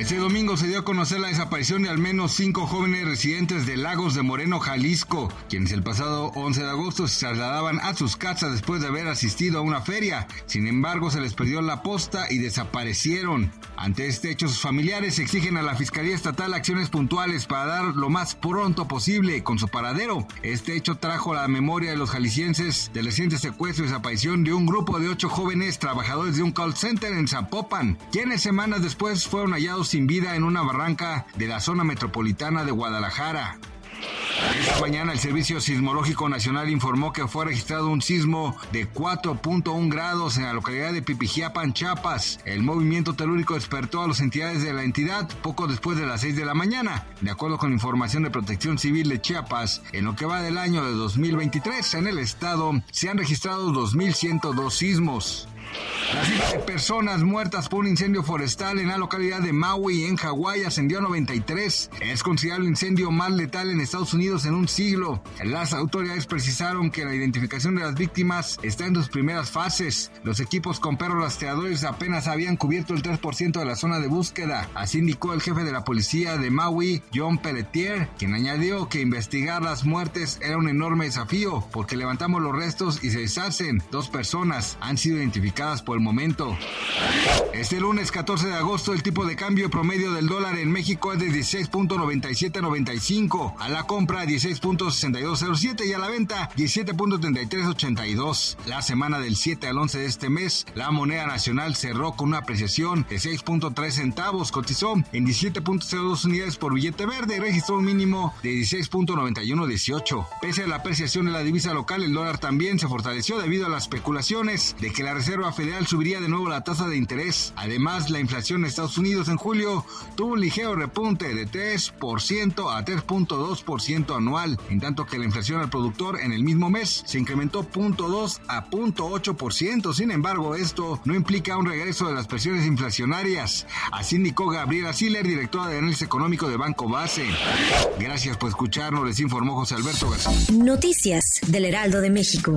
Este domingo se dio a conocer la desaparición de al menos cinco jóvenes residentes de Lagos de Moreno, Jalisco, quienes el pasado 11 de agosto se trasladaban a sus casas después de haber asistido a una feria. Sin embargo, se les perdió la posta y desaparecieron. Ante este hecho, sus familiares exigen a la Fiscalía Estatal acciones puntuales para dar lo más pronto posible con su paradero. Este hecho trajo a la memoria de los jaliscienses del reciente secuestro y desaparición de un grupo de ocho jóvenes trabajadores de un call center en Zapopan, quienes semanas después fueron hallados sin vida en una barranca de la zona metropolitana de Guadalajara. Esta mañana el Servicio Sismológico Nacional informó que fue registrado un sismo de 4.1 grados en la localidad de Pipijiapan, Chiapas. El movimiento telúrico despertó a las entidades de la entidad poco después de las 6 de la mañana. De acuerdo con información de Protección Civil de Chiapas, en lo que va del año de 2023 en el estado se han registrado 2.102 sismos. Cifra de personas muertas por un incendio forestal en la localidad de Maui, en Hawái, ascendió a 93. Es considerado el incendio más letal en Estados Unidos en un siglo. Las autoridades precisaron que la identificación de las víctimas está en sus primeras fases. Los equipos con perros rastreadores apenas habían cubierto el 3% de la zona de búsqueda. Así indicó el jefe de la policía de Maui, John Pelletier, quien añadió que investigar las muertes era un enorme desafío porque levantamos los restos y se deshacen. Dos personas han sido identificadas por momento. Este lunes 14 de agosto el tipo de cambio promedio del dólar en México es de 16.9795, a la compra 16.6207 y a la venta 17.3382. La semana del 7 al 11 de este mes, la moneda nacional cerró con una apreciación de 6.3 centavos, cotizó en 17.02 unidades por billete verde y registró un mínimo de 16.9118. Pese a la apreciación de la divisa local, el dólar también se fortaleció debido a las especulaciones de que la Reserva Federal subiría de nuevo la tasa de interés. Además, la inflación en Estados Unidos en julio tuvo un ligero repunte de 3% a 3.2% anual, en tanto que la inflación al productor en el mismo mes se incrementó 0.2 a 0.8%. Sin embargo, esto no implica un regreso de las presiones inflacionarias. Así indicó Gabriela Siller, directora de análisis económico de Banco Base. Gracias por escucharnos, les informó José Alberto García. Noticias del Heraldo de México.